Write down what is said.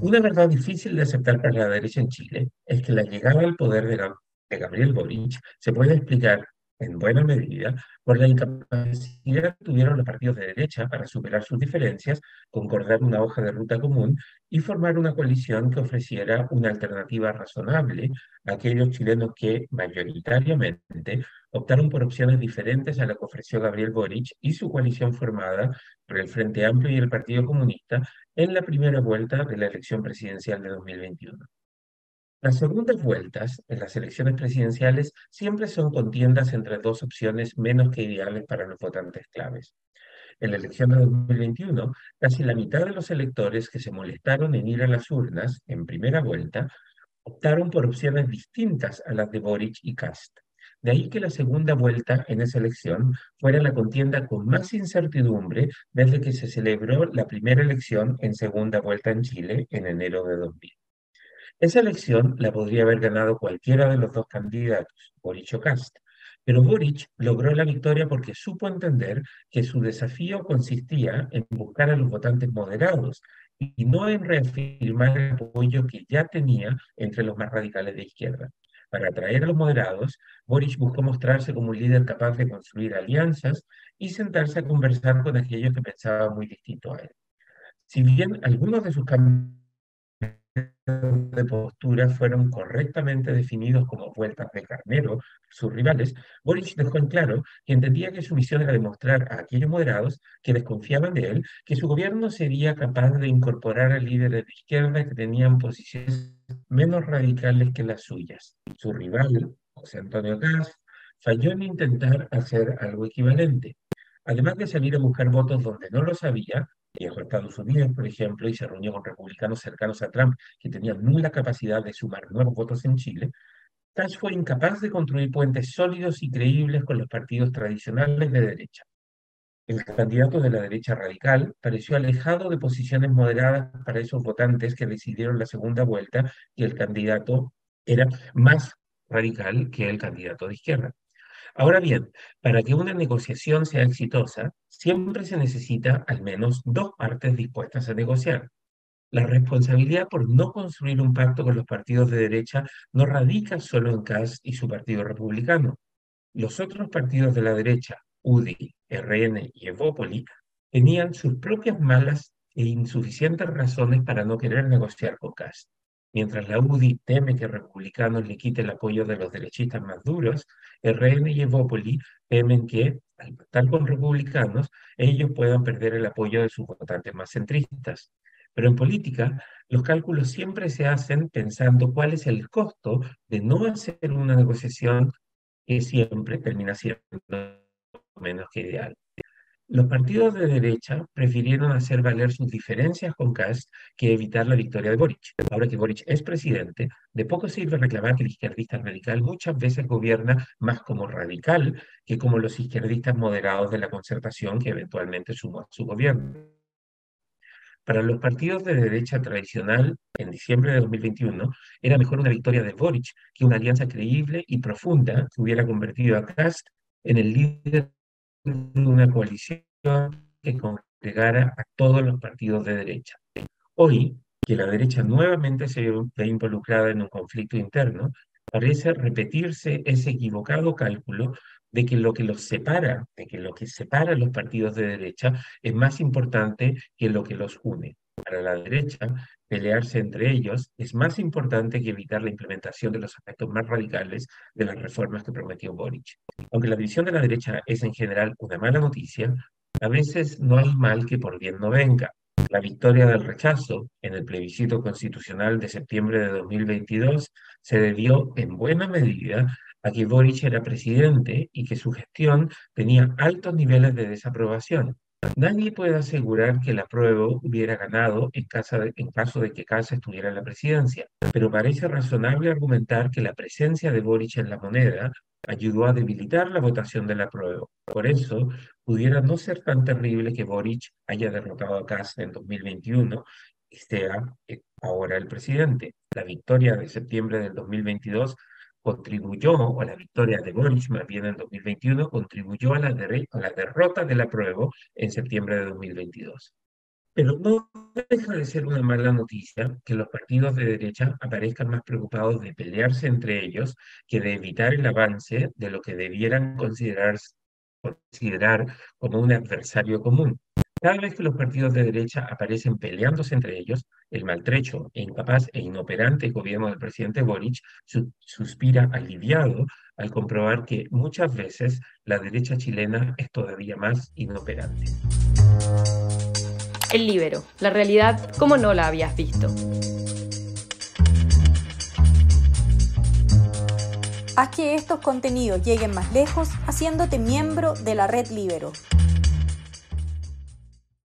Una verdad difícil de aceptar para la derecha en Chile es que la llegada al poder de, Gabriel Boric se puede explicar en buena medida por la incapacidad que tuvieron los partidos de derecha para superar sus diferencias, concordar una hoja de ruta común y formar una coalición que ofreciera una alternativa razonable a aquellos chilenos que mayoritariamente optaron por opciones diferentes a la que ofreció Gabriel Boric y su coalición formada por el Frente Amplio y el Partido Comunista en la primera vuelta de la elección presidencial de 2021. Las segundas vueltas en las elecciones presidenciales siempre son contiendas entre dos opciones menos que ideales para los votantes claves. En la elección de 2021, casi la mitad de los electores que se molestaron en ir a las urnas en primera vuelta optaron por opciones distintas a las de Boric y Cast. De ahí que la segunda vuelta en esa elección fuera la contienda con más incertidumbre desde que se celebró la primera elección en segunda vuelta en Chile en enero de 2000. Esa elección la podría haber ganado cualquiera de los dos candidatos, Boric o Cast, pero Boric logró la victoria porque supo entender que su desafío consistía en buscar a los votantes moderados y no en reafirmar el apoyo que ya tenía entre los más radicales de izquierda. Para atraer a los moderados, Boric buscó mostrarse como un líder capaz de construir alianzas y sentarse a conversar con aquellos que pensaban muy distinto a él. Si bien algunos de sus cambios de postura fueron correctamente definidos como vueltas de carnero, sus rivales, Boric dejó en claro que entendía que su misión era demostrar a aquellos moderados que desconfiaban de él que su gobierno sería capaz de incorporar a líderes de izquierda que tenían posiciones menos radicales que las suyas. Su rival, José Antonio Gas, falló en intentar hacer algo equivalente. Además de salir a buscar votos donde no los había, viajó Estados Unidos, por ejemplo, y se reunió con republicanos cercanos a Trump que tenían nula capacidad de sumar nuevos votos en Chile, Cash fue incapaz de construir puentes sólidos y creíbles con los partidos tradicionales de derecha. El candidato de la derecha radical pareció alejado de posiciones moderadas para esos votantes que decidieron la segunda vuelta y el candidato era más radical que el candidato de izquierda. Ahora bien, para que una negociación sea exitosa, siempre se necesita al menos dos partes dispuestas a negociar. La responsabilidad por no construir un pacto con los partidos de derecha no radica solo en Kass y su partido republicano. Los otros partidos de la derecha, UDI, RN y Evópoli, tenían sus propias malas e insuficientes razones para no querer negociar con Kass. Mientras la UDI teme que republicanos le quite el apoyo de los derechistas más duros, RN y Evópoli temen que, al pactar con republicanos, ellos puedan perder el apoyo de sus votantes más centristas. Pero en política, los cálculos siempre se hacen pensando cuál es el costo de no hacer una negociación que siempre termina siendo menos que ideal. Los partidos de derecha prefirieron hacer valer sus diferencias con Cast que evitar la victoria de Boric. Ahora que Boric es presidente, de poco sirve reclamar que el izquierdista radical muchas veces gobierna más como radical que como los izquierdistas moderados de la concertación que eventualmente sumó a su gobierno. Para los partidos de derecha tradicional, en diciembre de 2021, era mejor una victoria de Boric que una alianza creíble y profunda que hubiera convertido a Cast en el líder una coalición que congregara a todos los partidos de derecha. Hoy, que la derecha nuevamente se ve involucrada en un conflicto interno, parece repetirse ese equivocado cálculo de que lo que los separa, de que lo que separa a los partidos de derecha es más importante que lo que los une. Para la derecha, pelearse entre ellos es más importante que evitar la implementación de los aspectos más radicales de las reformas que prometió Boric. Aunque la división de la derecha es en general una mala noticia, a veces no hay mal que por bien no venga. La victoria del rechazo en el plebiscito constitucional de septiembre de 2022 se debió en buena medida a que Boric era presidente y que su gestión tenía altos niveles de desaprobación. Nadie puede asegurar que la prueba hubiera ganado en, caso de que Casa estuviera en la presidencia, pero parece razonable argumentar que la presencia de Boric en la moneda ayudó a debilitar la votación de la prueba. Por eso, pudiera no ser tan terrible que Boric haya derrotado a Casa en 2021 y sea eh, ahora el presidente. La victoria de septiembre del 2022 contribuyó, o la victoria de Boric más bien en 2021, contribuyó a la, a la derrota de la prueba en septiembre de 2022. Pero no deja de ser una mala noticia que los partidos de derecha aparezcan más preocupados de pelearse entre ellos que de evitar el avance de lo que debieran considerar como un adversario común. Cada vez que los partidos de derecha aparecen peleándose entre ellos, el maltrecho e incapaz e inoperante gobierno del presidente Boric suspira aliviado al comprobar que muchas veces la derecha chilena es todavía más inoperante. El libero, la realidad como no la habías visto. Haz que estos contenidos lleguen más lejos haciéndote miembro de la red Libero.